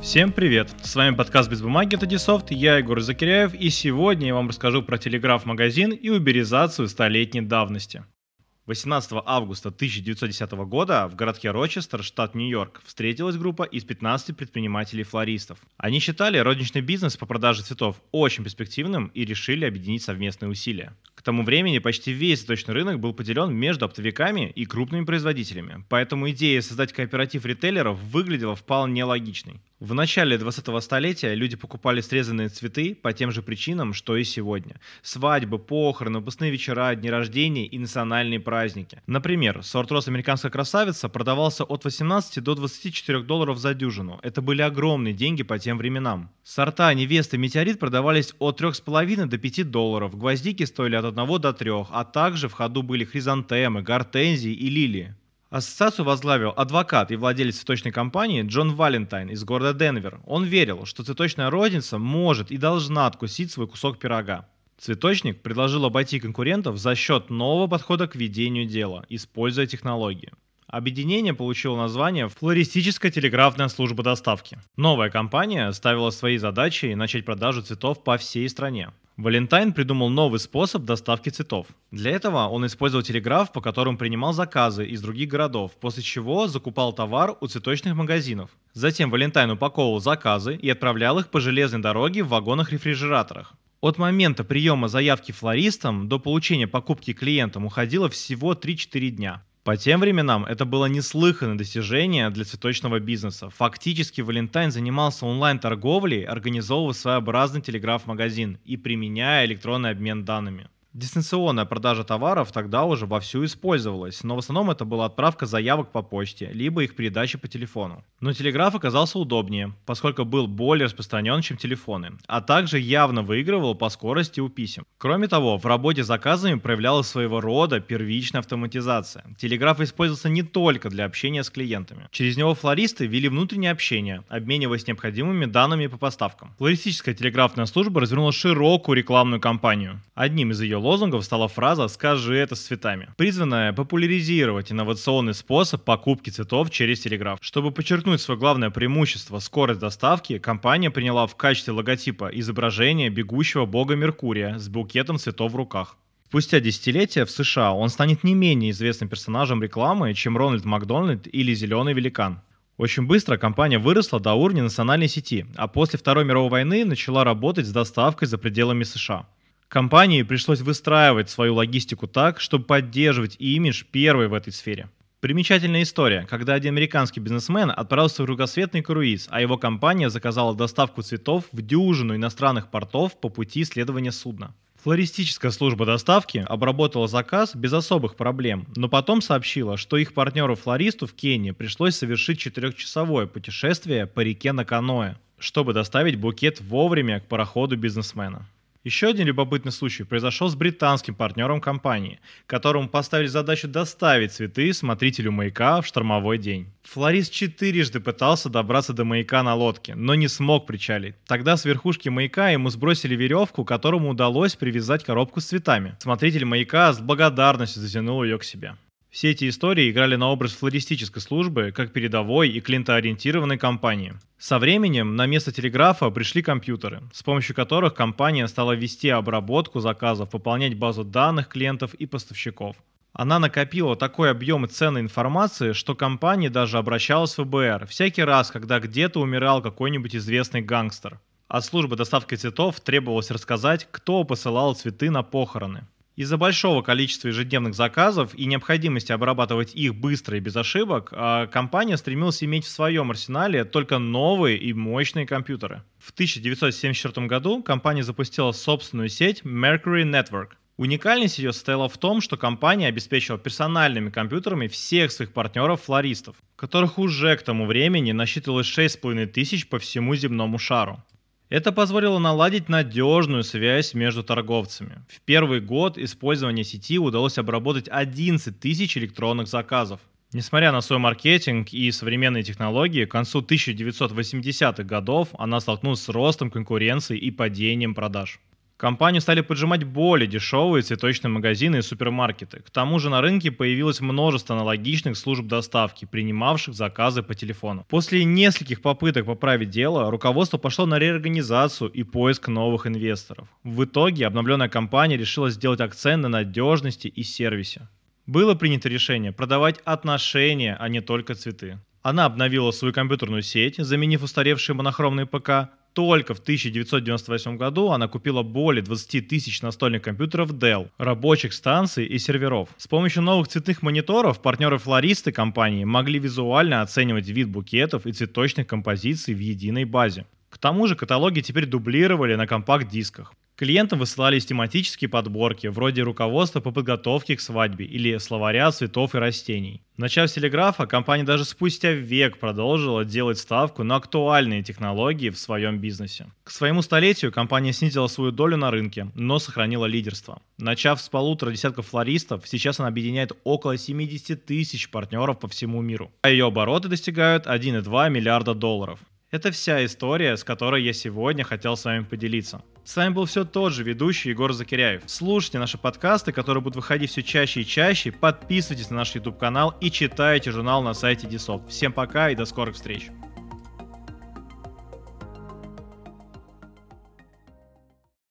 Всем привет! С вами подкаст «Без бумаги» от Edsoft, я Егор Закиряев, и сегодня я вам расскажу про телеграф-магазин и уберизацию столетней давности. 18 августа 1910 года в городке Рочестер, штат Нью-Йорк, встретилась группа из 15 предпринимателей-флористов. Они считали розничный бизнес по продаже цветов очень перспективным и решили объединить совместные усилия. Тому времени почти весь цветочный рынок был поделен между оптовиками и крупными производителями, поэтому идея создать кооператив ритейлеров выглядела вполне логичной. В начале 20-го столетия люди покупали срезанные цветы по тем же причинам, что и сегодня. Свадьбы, похороны, выпускные вечера, дни рождения и национальные праздники. Например, сорт роз «Американская красавица» продавался от 18 до 24 долларов за дюжину. Это были огромные деньги по тем временам. Сорта «Невеста» «Метеорит» продавались от 3,5 до 5 долларов. Гвоздики стоили от 1 до 3, а также в ходу были хризантемы, гортензии и лилии. Ассоциацию возглавил адвокат и владелец цветочной компании Джон Валентайн из города Денвер. Он верил, что цветочная розница может и должна откусить свой кусок пирога. Цветочник предложил обойти конкурентов за счет нового подхода к ведению дела, используя технологии. Объединение получило название «Флористическая телеграфная служба доставки». Новая компания ставила своей задачей начать продажу цветов по всей стране. Валентайн придумал новый способ доставки цветов. Для этого он использовал телеграф, по которому принимал заказы из других городов, после чего закупал товар у цветочных магазинов. Затем Валентайн упаковывал заказы и отправлял их по железной дороге в вагонах-рефрижераторах. От момента приема заявки флористам до получения покупки клиентам уходило всего 3-4 дня. По тем временам это было неслыханное достижение для цветочного бизнеса. Фактически Валентайн занимался онлайн-торговлей, организовывая своеобразный телеграф-магазин и применяя электронный обмен данными. Дистанционная продажа товаров тогда уже вовсю использовалась, но в основном это была отправка заявок по почте, либо их передача по телефону. Но телеграф оказался удобнее, поскольку был более распространен, чем телефоны, а также явно выигрывал по скорости у писем. Кроме того, в работе с заказами проявлялась своего рода первичная автоматизация. Телеграф использовался не только для общения с клиентами. Через него флористы вели внутреннее общение, обмениваясь необходимыми данными по поставкам. Флористическая телеграфная служба развернула широкую рекламную кампанию. Одним из ее лозунгов стала фраза «Скажи это с цветами», призванная популяризировать инновационный способ покупки цветов через телеграф. Чтобы подчеркнуть свое главное преимущество – скорость доставки, компания приняла в качестве логотипа изображение бегущего бога Меркурия с букетом цветов в руках. Спустя десятилетия в США он станет не менее известным персонажем рекламы, чем Рональд Макдональд или Зеленый великан. Очень быстро компания выросла до уровня национальной сети, а после Второй мировой войны начала работать с доставкой за пределами США. Компании пришлось выстраивать свою логистику так, чтобы поддерживать имидж первой в этой сфере. Примечательная история, когда один американский бизнесмен отправился в кругосветный круиз, а его компания заказала доставку цветов в дюжину иностранных портов по пути исследования судна. Флористическая служба доставки обработала заказ без особых проблем, но потом сообщила, что их партнеру-флористу в Кении пришлось совершить четырехчасовое путешествие по реке на каноэ, чтобы доставить букет вовремя к пароходу бизнесмена. Еще один любопытный случай произошел с британским партнером компании, которому поставили задачу доставить цветы смотрителю маяка в штормовой день. Флорист четырежды пытался добраться до маяка на лодке, но не смог причалить. Тогда с верхушки маяка ему сбросили веревку, которому удалось привязать коробку с цветами. Смотритель маяка с благодарностью затянул ее к себе. Все эти истории играли на образ флористической службы как передовой и клиентоориентированной компании. Со временем на место телеграфа пришли компьютеры, с помощью которых компания стала вести обработку заказов, пополнять базу данных клиентов и поставщиков. Она накопила такой объем ценной информации, что компания даже обращалась в ФБР всякий раз, когда где-то умирал какой-нибудь известный гангстер. От службы доставки цветов требовалось рассказать, кто посылал цветы на похороны. Из-за большого количества ежедневных заказов и необходимости обрабатывать их быстро и без ошибок, а, компания стремилась иметь в своем арсенале только новые и мощные компьютеры. В 1974 году компания запустила собственную сеть Mercury Network. Уникальность ее состояла в том, что компания обеспечила персональными компьютерами всех своих партнеров-флористов, которых уже к тому времени насчитывалось 6,5 тысяч по всему земному шару. Это позволило наладить надежную связь между торговцами. В первый год использования сети удалось обработать 11 тысяч электронных заказов. Несмотря на свой маркетинг и современные технологии, к концу 1980-х годов она столкнулась с ростом конкуренции и падением продаж. Компанию стали поджимать более дешевые цветочные магазины и супермаркеты. К тому же на рынке появилось множество аналогичных служб доставки, принимавших заказы по телефону. После нескольких попыток поправить дело, руководство пошло на реорганизацию и поиск новых инвесторов. В итоге обновленная компания решила сделать акцент на надежности и сервисе. Было принято решение продавать отношения, а не только цветы. Она обновила свою компьютерную сеть, заменив устаревшие монохромные ПК, только в 1998 году она купила более 20 тысяч настольных компьютеров Dell, рабочих станций и серверов. С помощью новых цветных мониторов партнеры-флористы компании могли визуально оценивать вид букетов и цветочных композиций в единой базе. К тому же каталоги теперь дублировали на компакт-дисках. Клиентам высылались тематические подборки, вроде руководства по подготовке к свадьбе или словаря цветов и растений. Начав с телеграфа, компания даже спустя век продолжила делать ставку на актуальные технологии в своем бизнесе. К своему столетию компания снизила свою долю на рынке, но сохранила лидерство. Начав с полутора десятков флористов, сейчас она объединяет около 70 тысяч партнеров по всему миру, а ее обороты достигают 1,2 миллиарда долларов. Это вся история, с которой я сегодня хотел с вами поделиться. С вами был все тот же ведущий Егор Закиряев. Слушайте наши подкасты, которые будут выходить все чаще и чаще. Подписывайтесь на наш YouTube канал и читайте журнал на сайте Дисофт. Всем пока и до скорых встреч.